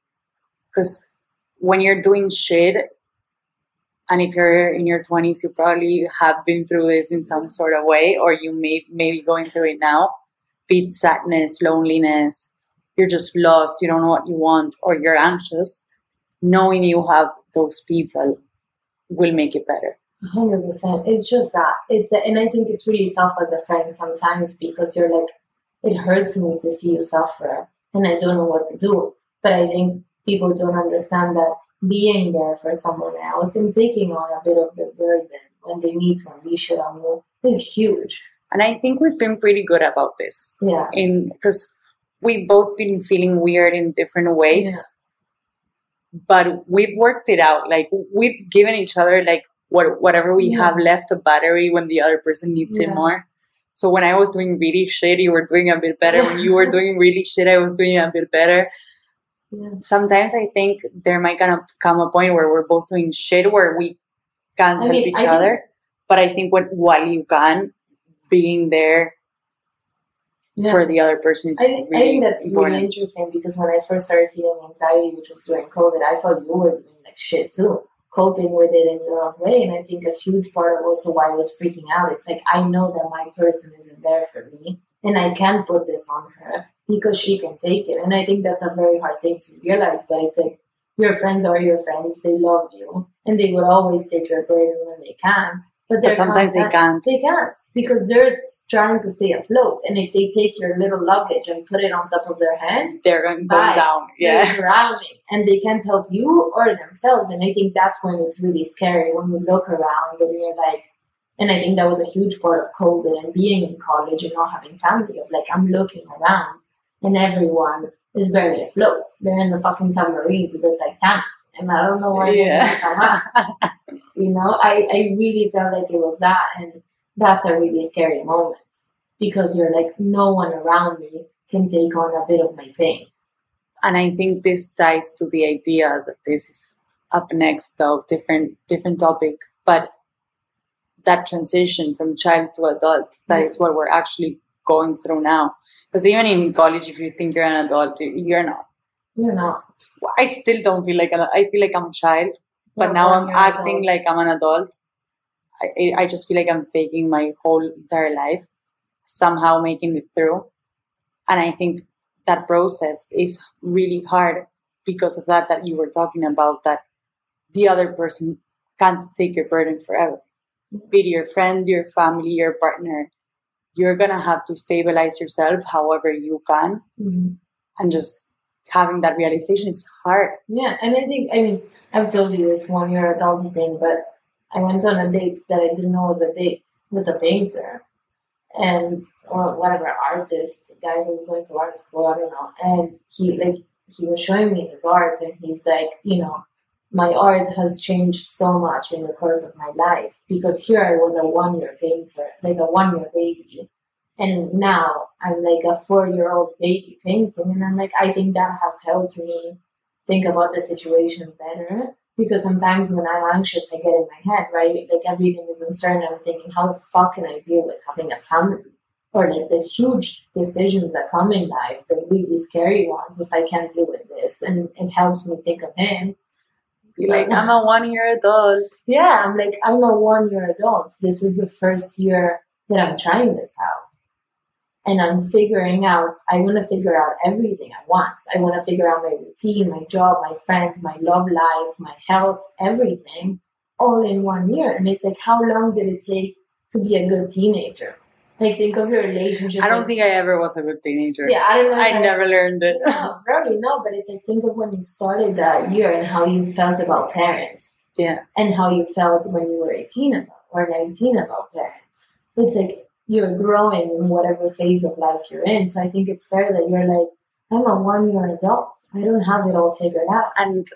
Because when you're doing shit, and if you're in your 20s, you probably have been through this in some sort of way, or you may maybe going through it now. Be it sadness, loneliness, you're just lost, you don't know what you want, or you're anxious. Knowing you have those people will make it better. Hundred percent. It's just that it's, and I think it's really tough as a friend sometimes because you're like, it hurts me to see you suffer, and I don't know what to do. But I think people don't understand that being there for someone else and taking on a bit of the burden when they need to unleash it on you is huge. And I think we've been pretty good about this. Yeah, in because we've both been feeling weird in different ways but we've worked it out like we've given each other like what whatever we Yeah. have left a battery when the other person needs it more. So when i was doing really shit you were doing a bit better. When you were doing really shit i was doing a bit better. Yeah, sometimes i think there might gonna come a point where we're both doing shit where we can't I help mean, each I think- other. But i think when while you can being there yeah. for the other person is I think, I really think that's important. really interesting because when I first started feeling anxiety, which was during COVID, I thought you were doing like shit too, coping with it in your own way. And I think a huge part of also why I was freaking out, it's like I know that my person isn't there for me and I can't put this on her because she can take it. And I think that's a very hard thing to realize, but it's like your friends are your friends, they love you, and they would always take your burden when they can. But, but sometimes they can't they can't because they're trying to stay afloat. And if they take your little luggage and put it on top of their head, they're going, Bye. down. Yeah. they're drowning and they can't help you or themselves. And I think that's when it's really scary when you look around and you're like, and I think that was a huge part of COVID and being in college and not having family of like, I'm looking around and everyone is barely afloat. They're in the fucking submarine to the Titanic. And I don't know why Yeah. they come out. You know, I, I really felt like it was that. And that's a really scary moment because you're like, no one around me can take on a bit of my pain. and I think this ties to the idea that this is up next, though different different topic, but that transition from child to adult that is what we're actually going through now. Because even in college, if you think you're an adult, you're not. You're not. I still don't feel like an, I feel like I'm a child, but You're now I'm acting old. like I'm an adult. I, I just feel like I'm faking my whole entire life, somehow making it through. And I think that process is really hard because of that, that you were talking about, that the other person can't take your burden forever. Be it your friend, your family, your partner. You're going to have to stabilize yourself however you can. Mhm. And just having that realization is hard. Yeah, and I think, I mean, I've told you this one year adult thing, but I went on a date that I didn't know was a date with a painter and or whatever artist guy who's going to art school, I don't know. And he like he was showing me his art and he's like, you know, my art has changed so much in the course of my life because here I was a one year painter, like a one year baby. And now I'm like a four year old baby painting. And I'm like, I think that has helped me think about the situation better. Because sometimes when I'm anxious, I get in my head, right? Like everything is uncertain. I'm thinking, how the fuck can I deal with having a family? Or like the huge decisions that come in life, the really scary ones, if I can't deal with this. And it helps me think of him. Like, I'm a one year adult. Yeah, I'm like, I'm a one year adult. This is the first year that I'm trying this out. And I'm figuring out, I want to figure out everything at once. I want to figure out my routine, my job, my friends, my love life, my health, everything all in one year. And it's like, how long did it take to be a good teenager? Like, think of your relationship. I don't with- think I ever was a good teenager. Yeah, I don't know. if I never learned it. No, probably no, but it's like, think of when you started that year and how you felt about parents Yeah. and how you felt when you were 18 about or 19 about parents. It's like you're growing in whatever phase of life you're in. So I think it's fair that you're like, I'm a one year adult. I don't have it all figured out. And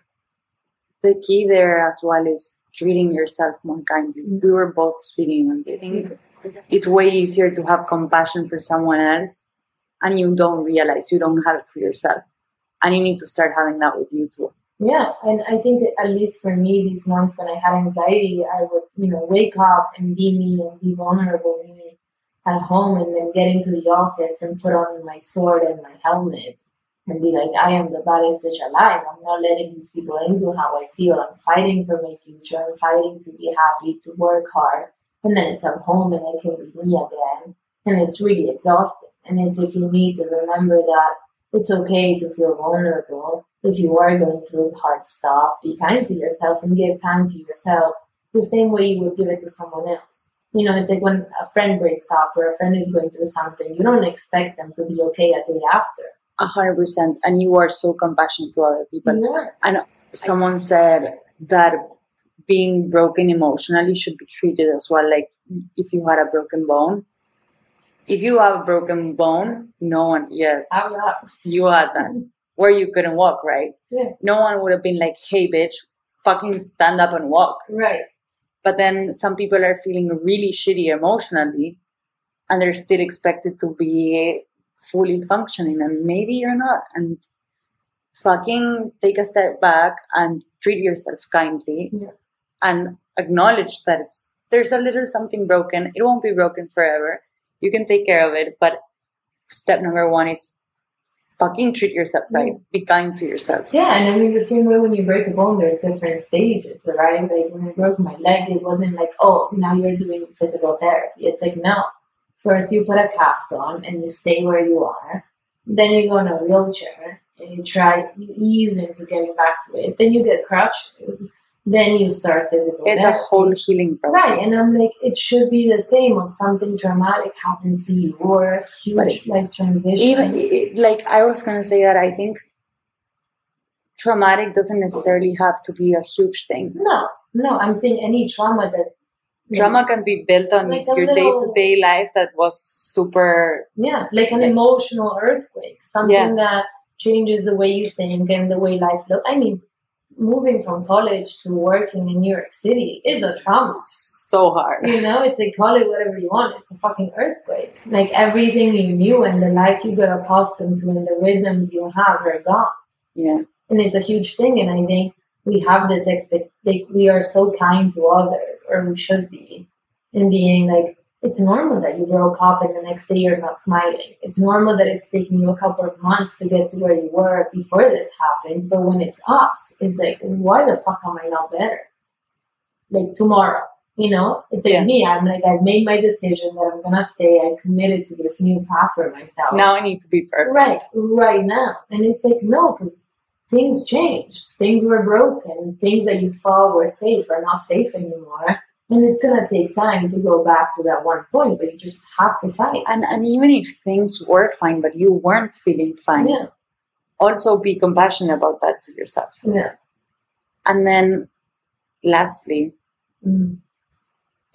the key there as well is treating yourself more kindly. Mhm. We were both speaking on this. It's way easier to have compassion for someone else and you don't realize you don't have it for yourself. And you need to start having that with you too. Yeah, and I think at least for me, these months when I had anxiety, I would, you know, wake up and be me and be vulnerable me at home and then get into the office and put on my sword and my helmet and be like, I am the baddest bitch alive. I'm not letting these people into how I feel. I'm fighting for my future. I'm fighting to be happy, to work hard. And then I come home and I can be me again. And it's really exhausting. And it's like you need to remember that it's okay to feel vulnerable. If you are going through hard stuff, be kind to yourself and give time to yourself the same way you would give it to someone else. You know, it's like when a friend breaks up or a friend is going through something, you don't expect them to be okay a day after. A hundred percent. And you are so compassionate to other people. Yeah. And someone said that being broken emotionally should be treated as well. Like if you had a broken bone, if you have a broken bone, no one, yeah, you had that where you couldn't walk, right? Yeah. No one would have been like, hey, bitch, fucking stand up and walk. Right. But then some people are feeling really shitty emotionally and they're still expected to be fully functioning and maybe you're not. And fucking take a step back and treat yourself kindly Yeah. and acknowledge that it's, there's a little something broken. It won't be broken forever. You can take care of it. But step number one is fucking treat yourself right. Be kind to yourself. Yeah, and I mean the same way when you break a bone, there's different stages, right? Like when I broke my leg, it wasn't like, oh, now you're doing physical therapy. It's like no. First you put a cast on and you stay where you are. Then you go in a wheelchair and you try you ease into getting back to it. Then you get crutches. Then you start physical It's a whole healing process. Right, and I'm like, it should be the same if something traumatic happens to you or a huge But life transition. even it- like I was gonna say that I think traumatic doesn't necessarily have to be a huge thing. no, no, I'm saying any trauma that Trauma can be built on Like your day to day life that was super Yeah, like an Like- emotional earthquake, something Yeah. that changes the way you think and the way life looks. I mean, moving from college to working in New York City is a trauma. so hard. You know, it's like call it whatever you want. It's a fucking earthquake. Like everything you knew and the life you got accustomed to and the rhythms you have are gone. Yeah. and it's a huge thing and i think we have this expect like we are so kind to others or we should be in being like it's normal that you broke up and the next day you're not smiling it's normal that it's taking you a couple of months to get to where you were before this happened but when it's us it's like why the fuck am i not better like tomorrow you know it's like Yeah. me i'm like i've made my decision that i'm gonna stay i'm committed to this new path for myself Now I need to be perfect. Right, right now. And it's like, no, because things changed. Things were broken. Things that you thought were safe are not safe anymore. And it's going to take time to go back to that one point, but you just have to fight. And and even if things were fine but you weren't feeling fine, Yeah, also be compassionate about that to yourself. yeah. And then lastly, Mm.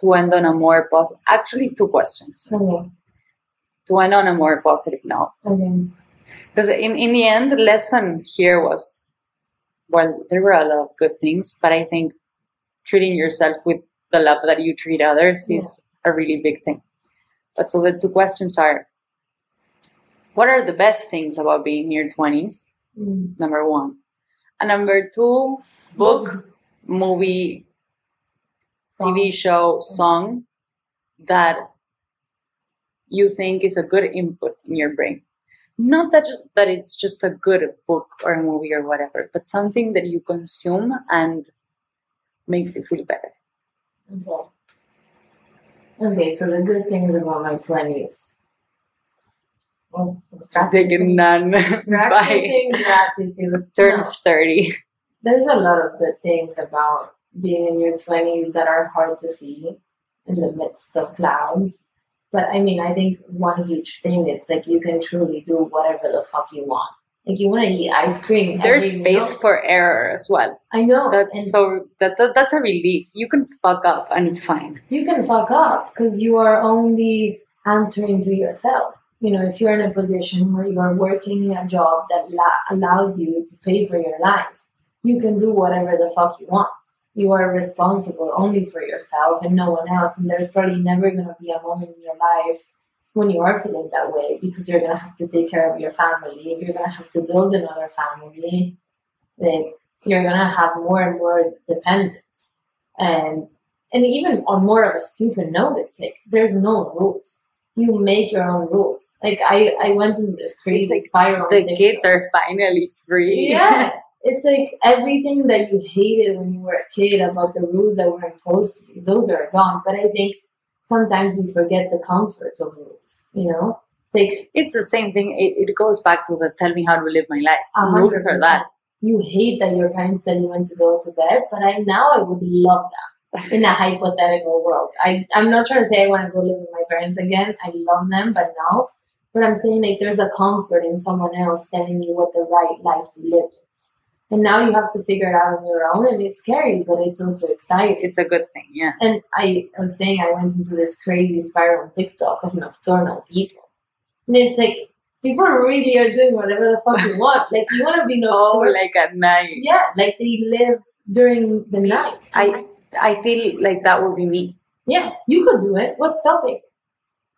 to end on a more positive actually two questions. Okay, To end on a more positive note. okay. Because in, in the end, the lesson here was well, there were a lot of good things, but I think treating yourself with the love that you treat others is a really big thing. But so the two questions are what are the best things about being in your 20s? Mm. Number one. And number two, book, movie, TV show, song that you think is a good input in your brain. Not that just that it's just a good book or movie or whatever, but something that you consume and makes you feel better. Okay. Okay, so the good things about my 20s. Well, Second none practicing gratitude. turn No. 30. there's a lot of good things about being in your 20s that are hard to see in the midst of clouds. But I mean, I think one huge thing it's like you can truly do whatever the fuck you want. Like you want to eat ice cream. There's space meal. for error as well. I know. That's and so that, that that's a relief. You can fuck up and it's fine. you can fuck up because you are only answering to yourself. You know, if you're in a position where you are working a job that la- allows you to pay for your life, you can do whatever the fuck you want. You are responsible only for yourself and no one else. And there's probably never going to be a moment in your life when you are feeling that way because you're going to have to take care of your family. You're going to have to build another family. Like, you're going to have more and more dependence. And and even on more of a stupid note, it's like there's no rules. you make your own rules. Like I, I went into this crazy like spiral. The kids are finally free. Yeah. It's like everything that you hated when you were a kid about the rules that were imposed those are gone. But I think sometimes we forget the comfort of rules, you know? It's like it's the same thing. It, it goes back to the tell me how to live my life. a hundred Rules are that. You hate that your parents said you went to go to bed, but I now I would love that in a hypothetical world. I, I'm not trying to say I want to go live with my parents again. I love them, but now but I'm saying like there's a comfort in someone else telling you what the right life to live is. And now you have to figure it out on your own and it's scary, but it's also exciting. It's a good thing, yeah. And I, was saying I went into this crazy spiral on TikTok of nocturnal people. And it's like people really are doing whatever the fuck you want. Like you wanna be nocturnal Oh, like at night. yeah, like they live during the night. I I feel like that would be me. yeah, you could do it. What's stopping?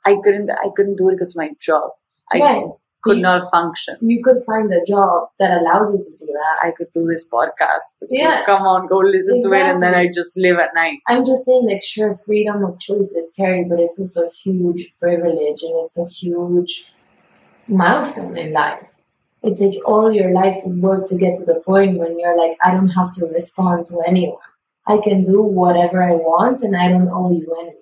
I couldn't I couldn't do it because my job. I right. Could You- not function. You could find a job that allows you to do that. I could do this podcast. Yeah. Come on, go listen to it and then I just live at night. I'm just saying, like, sure, freedom of choice is scary, but it's also a huge privilege and it's a huge milestone in life. It's like all your life you work to get to the point when you're like, I don't have to respond to anyone. I can do whatever I want and I don't owe you anything.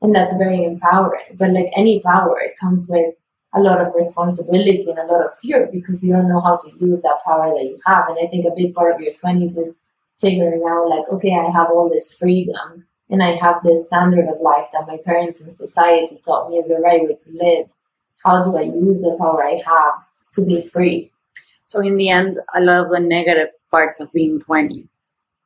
And that's very empowering. But like any power, it comes with a lot of responsibility and a lot of fear because you don't know how to use that power that you have. And I think a big part of your 20s is figuring out, like, okay, I have all this freedom and I have this standard of life that my parents and society taught me is the right way to live. How do I use the power I have to be free? So in the end, a lot of the negative parts of being 20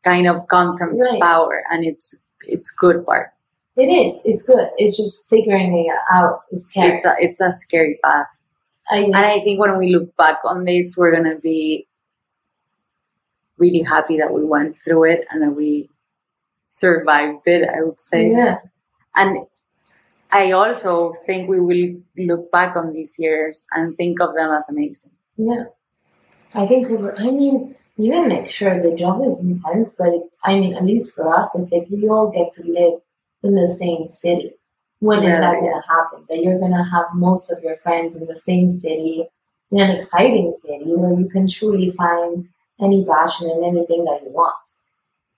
kind of come from its power and its its good part. It is. It's good. It's just figuring it out is scary. It's a it's a scary path. I, And I think when we look back on this, we're gonna be really happy that we went through it and that we survived it, I would say. yeah. And I also think we will look back on these years and think of them as amazing. Yeah. I think over, I mean, even make sure the job is intense, but it, I mean, at least for us, it's like we all get to live in the same city. When is that going to happen? That you're going to have most of your friends in the same city, in an exciting city where you can truly find any passion and anything that you want.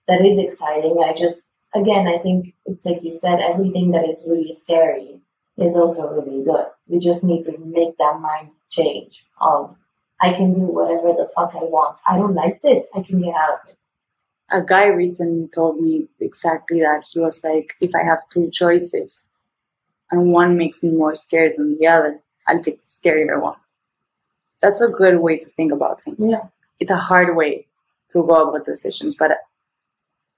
That is exciting. I just, again, I think it's like you said, everything that is really scary is also really good. You just need to make that mind change of I can do whatever the fuck I want. I don't like this. I can get out of it. A guy recently told me exactly that. He was like, if I have two choices and one makes me more scared than the other, I'll take the scarier one. That's a good way to think about things. Yeah. It's a hard way to go about decisions, but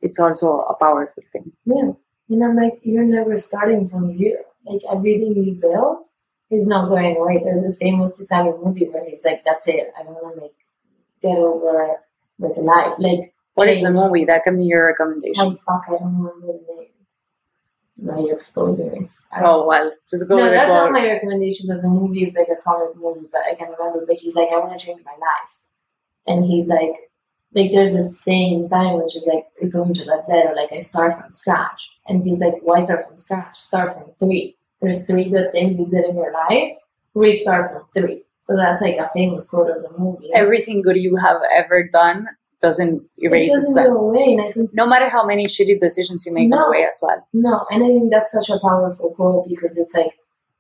it's also a powerful thing. Yeah. And I'm like, you're never starting from zero. Like everything you build is not going away. There's this famous Italian movie where he's like, That's it. I don't wanna like get over with life. Like What is the movie? That can be your recommendation. Oh fuck, I don't remember the name. Now you're exposing me. Oh well, just go no, the that's not my recommendation because the movie is like a comic movie, but I can remember. But he's like, I want to change my life, and he's like, like there's this saying in Italian which is like "ricomincio da zero," like I start from scratch, and he's like, why start from scratch? Start from three. There's three good things you did in your life. Restart from three. So that's like a famous quote of the movie. Everything good you have ever done doesn't it erase doesn't itself. go away, and I think No matter how many shitty decisions you make on No. the way as well. No, and I think that's such a powerful quote because it's like,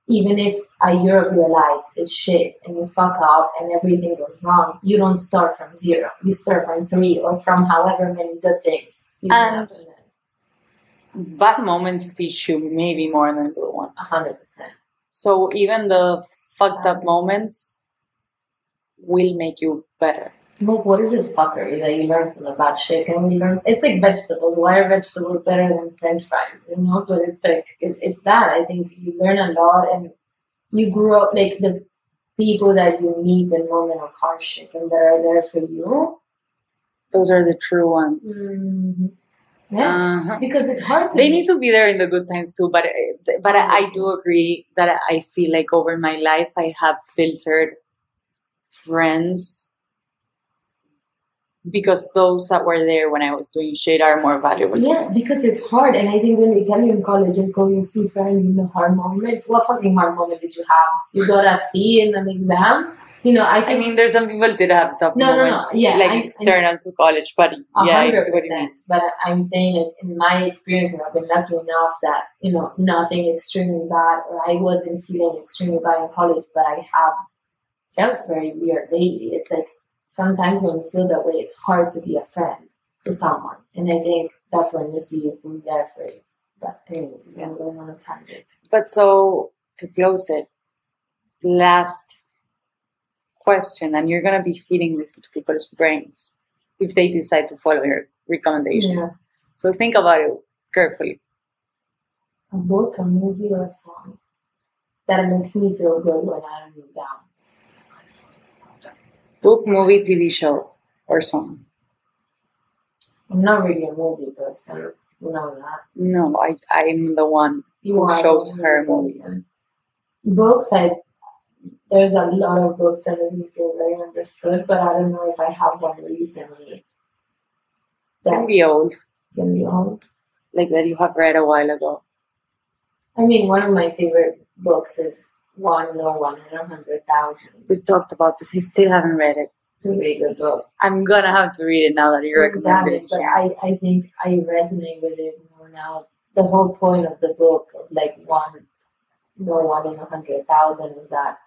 even if a year of your life is shit and you fuck up and everything goes wrong, you don't start from zero. You start from three or from however many good things. And- up to then. Bad moments teach you maybe more than good ones. A hundred percent. So even the fucked up moments will make you better. Like, what is this fuckery that you learn from the bad shit? And we learn, it's like vegetables. Why are vegetables better than French fries? You know, but it's like it, it's that. I think you learn a lot, and you grow up like the people that you meet in moment of hardship and that are there for you. Those are the true ones. Mhm. Yeah, Uh-huh. because it's hard to. They need to be there in the good times too, but but I, I do agree that I feel like over my life I have filtered friends because those that were there when I was doing shit are more valuable. Yeah, because it's hard. And I think when they tell you in college, and go you see friends in the hard moment, what fucking hard moment did you have? You got a C in an exam? You know, I, I mean, there's some people did have tough no, moments, no, no. Yeah, like I, external to college, but yeah, I see what you mean. But I'm saying it in my experience, and I've been lucky enough that you know nothing extremely bad, or I wasn't feeling extremely bad in college, but I have felt very weird lately. It's like sometimes when you feel that way, it's hard to be a friend to someone, and I think that's when you see who's there for you. But anyways, I'm going on a tangent. But so to close it, last question and you're going to be feeding this into people's brains if they decide to follow your recommendation. Yeah. So think about it carefully. A book, a movie, or a song that makes me feel good when I'm down. Book, movie, TV show, or song. I'm not really a movie person. You know that. No, I I'm the one You who shows her person. movies. Books, I there's a lot of books that make me feel very understood, but I don't know if I have one recently Can be old, can be old. like that you have read a while ago. I mean, one of my favorite books is One No One in a Hundred Thousand. We've talked about this. I still haven't read it. It's a really good book. I'm gonna have to read it now that you recommended it. but I, I think I resonate with it more now. The whole point of the book of like one no one in a hundred thousand is that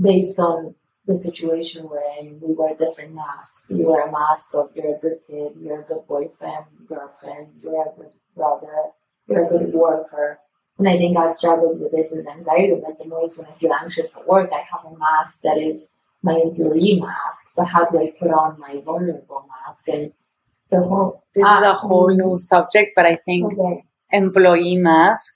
based on the situation we're in, we wear different masks. You wear a mask of you're a good kid, you're a good boyfriend, girlfriend, you're a good brother, you're a good worker. And I think I've struggled with this with anxiety. Like the moments when I feel anxious at work, I have a mask that is my employee mask, but how do I put on my vulnerable mask? And the whole This is Ah, a whole new subject, but I think okay. employee mask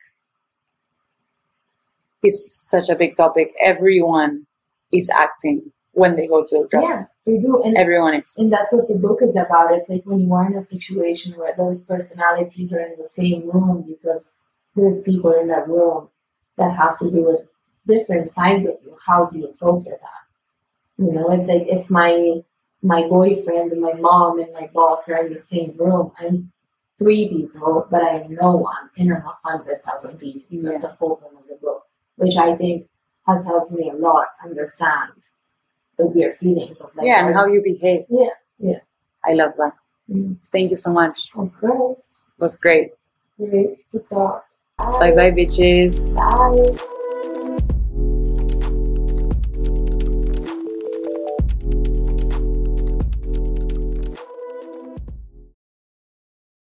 is such a big topic. Everyone is acting when they go to the Yeah, they do. And Everyone is. And that's what the book is about. It's like when you are in a situation where those personalities are in the same room because there's people in that room that have to do with different sides of you. How do you cope with that? You know, it's like if my my boyfriend and my mom and my boss are in the same room, I'm three people, but I am no one, and I'm a hundred thousand people. That's a whole the book, which I think has helped me a lot understand the weird feelings of like yeah, and how you behave. Yeah, yeah. I love that. Mm. Thank you so much. Of course. It was great. Great to talk. Bye bye, bitches. Bye.